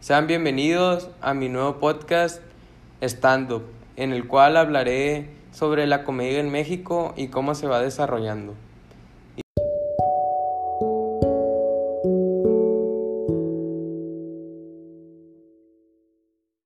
Sean bienvenidos a mi nuevo podcast Stand Up, en el cual hablaré sobre la comedia en México y cómo se va desarrollando.